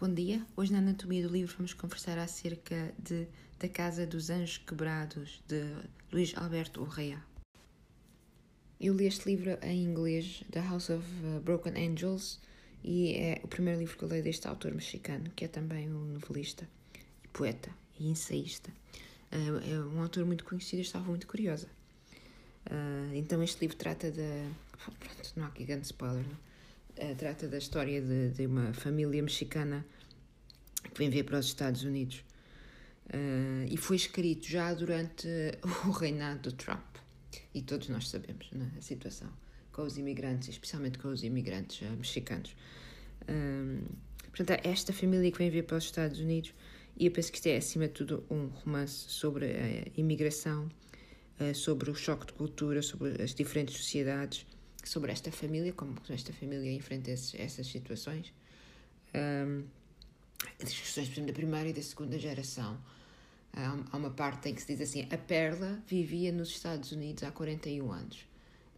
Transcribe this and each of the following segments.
Bom dia. Hoje na Anatomia do Livro vamos conversar acerca de Da Casa dos Anjos Quebrados, de Luís Alberto Urrea. Eu li este livro em inglês, The House of uh, Broken Angels, e é o primeiro livro que eu leio deste autor mexicano, que é também um novelista, e poeta e ensaísta. Uh, é um autor muito conhecido e estava muito curiosa. Uh, então este livro trata da... Pronto, não há aqui grande spoiler, não? Uh, trata da história de, de, uma família mexicana que vem ver para os Estados Unidos. Uh, e foi escrito já durante o reinado do Trump. E todos nós sabemos né, a situação com os imigrantes, especialmente com os imigrantes uh, mexicanos. portanto, esta família que vem ver para os Estados Unidos, e eu penso que isto é, acima de tudo, um romance sobre a imigração, sobre o choque de cultura, sobre as diferentes sociedades sobre esta família, como esta família enfrenta esses, essas situações. Um, discussões, por da primeira e da segunda geração. Há uma parte em que se diz assim: a Perla vivia nos Estados Unidos há 41 anos.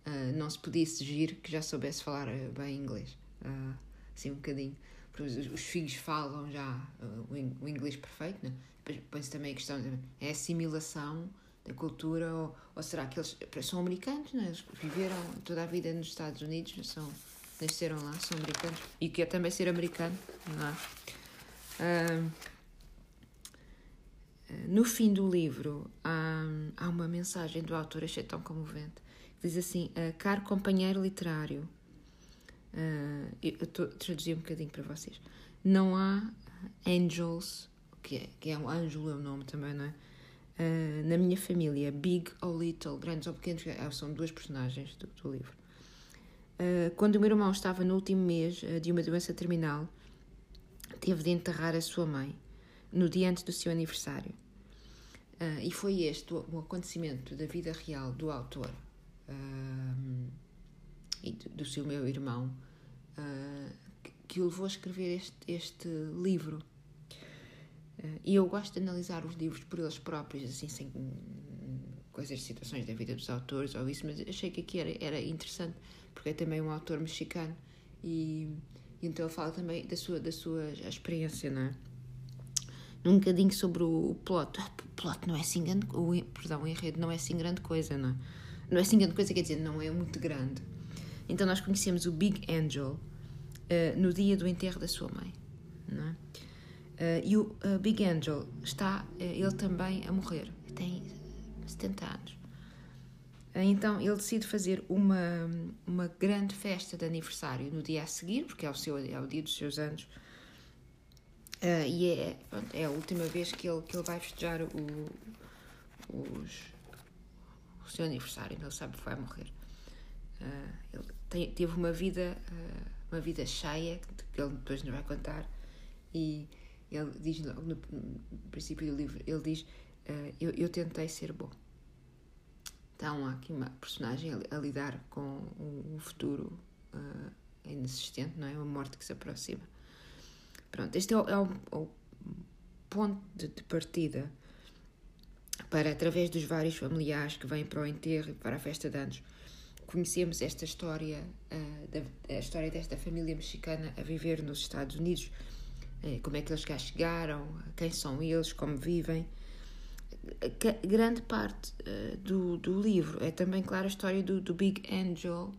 Uh, não se podia exigir que já soubesse falar eh, bem inglês. Uh, assim, um bocadinho. Os, os filhos falam já uh, o inglês perfeito, né? depois também a questão é assimilação da cultura, ou, ou será que eles são americanos, não é? Eles viveram toda a vida nos Estados Unidos, são, nasceram lá, são americanos, e que é também ser americano, não é? Uh, no fim do livro há, há uma mensagem do autor, achei tão comovente, que diz assim, uh, caro companheiro literário, uh, eu estou a traduzir um bocadinho para vocês, não há angels, que é, que é um anjo, é o nome também, não é? Uh, na minha família, Big ou Little, grandes ou pequenos, é, são duas personagens do, do livro. Uh, quando o meu irmão estava no último mês uh, de uma doença terminal, teve de enterrar a sua mãe no dia antes do seu aniversário. e foi este o, o, acontecimento da vida real do autor e do, do, seu meu irmão que, que o levou a escrever este, este livro. Eh, e eu gosto de analisar os livros por eles próprios, assim, sem coisas, situações da vida dos autores ou isso, mas achei que aqui era, era interessante, porque é também um autor mexicano e, e então ele fala também da sua, da sua experiência, não é? Um bocadinho sobre o plot. Ah, o plot não é assim grande... O, perdão, o enredo não é assim grande coisa, não é? Não é assim grande coisa, quer dizer, não é muito grande. Então nós conhecemos o Big Angel uh, no dia do enterro da sua mãe, não é? Uh, e o uh, Big Angel está, uh, ele também, a morrer. Tem 70 anos. então ele decide fazer uma, uma grande festa de aniversário no dia a seguir, porque é o, seu, é o dia dos seus anos. e é, pronto, é a última vez que ele, que ele vai festejar o, os, o seu aniversário. Ele sabe que vai morrer. ele tem, teve uma vida, uma vida cheia, que ele depois nos vai contar. E ele diz no, no princípio do livro, ele diz uh, eu, eu tentei ser bom. Então há aqui uma personagem a, a lidar com um, um futuro uh, inexistente, não é? Uma morte que se aproxima. Pronto, este é o, é o, é o ponto de, de, partida para, através dos vários familiares que vêm para o enterro e para a festa de anos, conhecemos esta história, uh, da, a história desta família mexicana a viver nos Estados Unidos como é que eles cá chegaram, quem são eles, como vivem. grande parte uh, do, do livro é também, claro, a história do, do Big Angel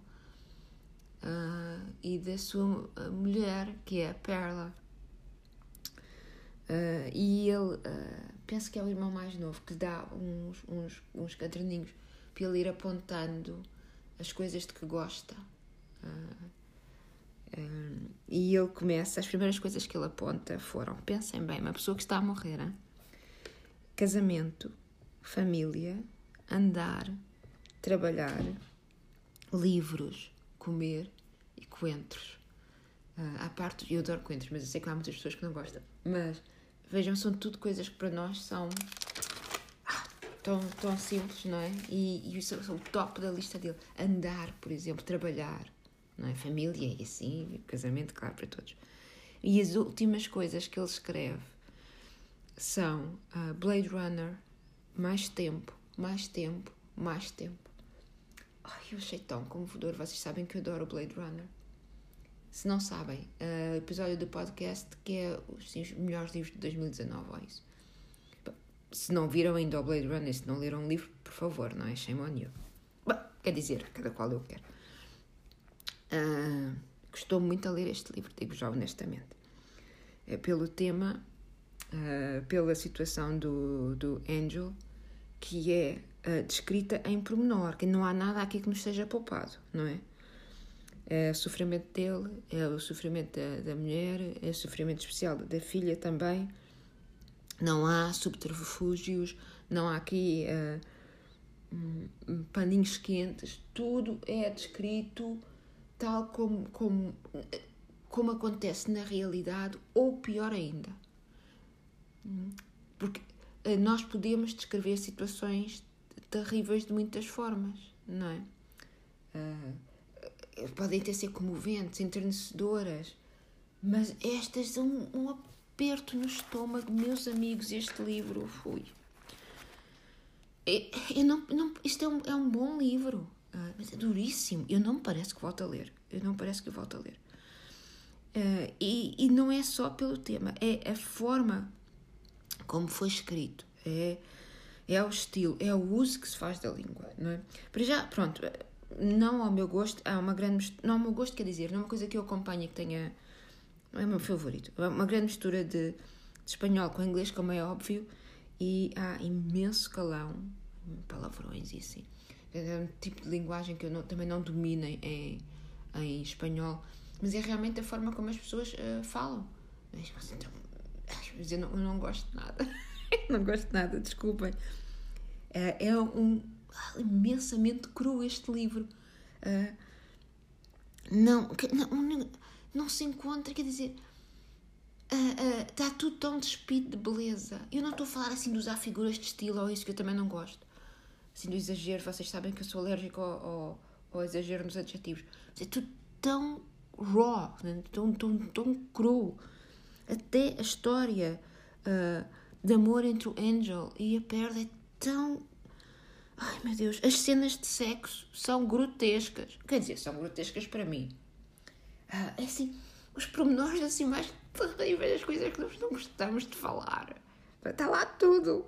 uh, e da sua eh, mulher, que é a Perla. Uh, e ele, penso que é o irmão mais novo, que dá uns, uns, uns caderninhos para ele ir apontando as coisas de que gosta. Uh, e ele começa, as primeiras coisas que ele aponta foram: pensem bem, uma pessoa que está a morrer, hein? casamento, família, andar, trabalhar, livros, comer e coentros. Uh, à parte, eu adoro coentros, mas eu sei que há muitas pessoas que não gostam. Mas vejam, são tudo coisas que para nós são ah, tão, tão simples, não é? E, e são, são o top da lista dele. Andar, por exemplo, trabalhar, não é? Família e assim, casamento, claro, para todos. E as últimas coisas que ele escreve são uh, Blade Runner, mais tempo, mais tempo, mais tempo. Ai, eu achei tão comovedor. Vocês sabem que eu adoro Blade Runner. se não sabem, uh, episódio do podcast que é os, os melhores livros de 2019, ou isso. Se não viram ainda o Blade Runner, se não leram o livro, por favor, não é? Shame on you. Quer dizer, cada qual eu quero. Uh, gostou muito a ler este livro, digo já honestamente. É pelo tema, uh, pela situação do, do Angel, que é uh, descrita em pormenor, que não há nada aqui que nos seja poupado, não é? É o sofrimento dele, é o sofrimento da, da mulher, é o sofrimento especial da filha também. Não há subterfúgios, não há aqui uh, paninhos quentes, tudo é descrito tal como, como, como acontece na realidade, ou pior ainda. Porque eh, nós podemos descrever situações terríveis de muitas formas, não é? Uh, podem ter ser comoventes, enternecedoras, mas estas são um, aperto no estômago, meus amigos. Este livro fui. Eu não, não, isto é um, é um bom livro, uh, mas é duríssimo. Eu não me parece que volto a ler. Eu não parece que volto a ler. Uh, e, e não é só pelo tema, é a forma como foi escrito, é, é o estilo, é o uso que se faz da língua, não é? Para já, pronto, não ao meu gosto, há uma grande não ao meu gosto, quer dizer, não é uma coisa que eu acompanho que tenha, não é o meu favorito, é uma grande mistura de, de espanhol com inglês, como é óbvio, e há imenso calão, palavrões e assim. É um tipo de linguagem que eu não, também não domino em, em espanhol, mas é realmente a forma como as pessoas uh, falam. Mas, então, eu não, eu não gosto de nada. não gosto de nada, desculpem. É, é um imensamente cru este livro. Uh, não, não, não se encontra, quer dizer, uh, uh, está tudo tão despido de beleza. Eu não estou a falar assim de usar figuras de estilo ou isso que eu também não gosto. Assim do exagero, vocês sabem que eu sou alérgico ao, ao, ao exagero nos adjetivos. Mas é tudo tão raw, né? tão, tão, tão cru. Até a história uh, de amor entre o Angel e a Perla é tão. Ai meu Deus, as cenas de sexo são grotescas. Quer dizer, são grotescas para mim. Uh, é assim, os pormenores assim mais terríveis, as coisas que nós não gostamos de falar. Está lá tudo.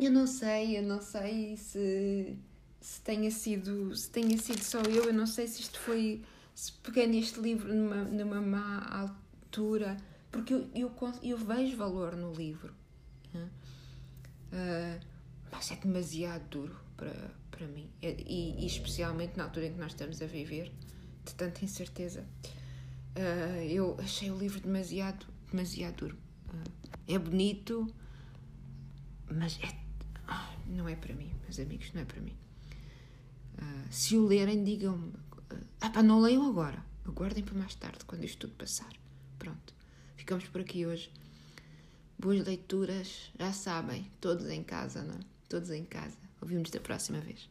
Eu não sei, eu não sei se, se tenha sido se tenha sido só eu, eu não sei se isto foi se peguei neste livro numa, numa má altura, porque eu, eu, eu vejo valor no livro. Uh, mas é demasiado duro para, para mim. E, e, especialmente na altura em que nós estamos a viver, de tanta incerteza. Uh, eu achei o livro demasiado, demasiado duro. Uh, é bonito, mas é, não é para mim, meus amigos, não é para mim. se o lerem, digam-me. Ah, pá, não leiam agora. Aguardem para mais tarde, quando isto tudo passar. Pronto, ficamos por aqui hoje. Boas leituras, já sabem, todos em casa, não é? Todos em casa. Ouvimos da próxima vez.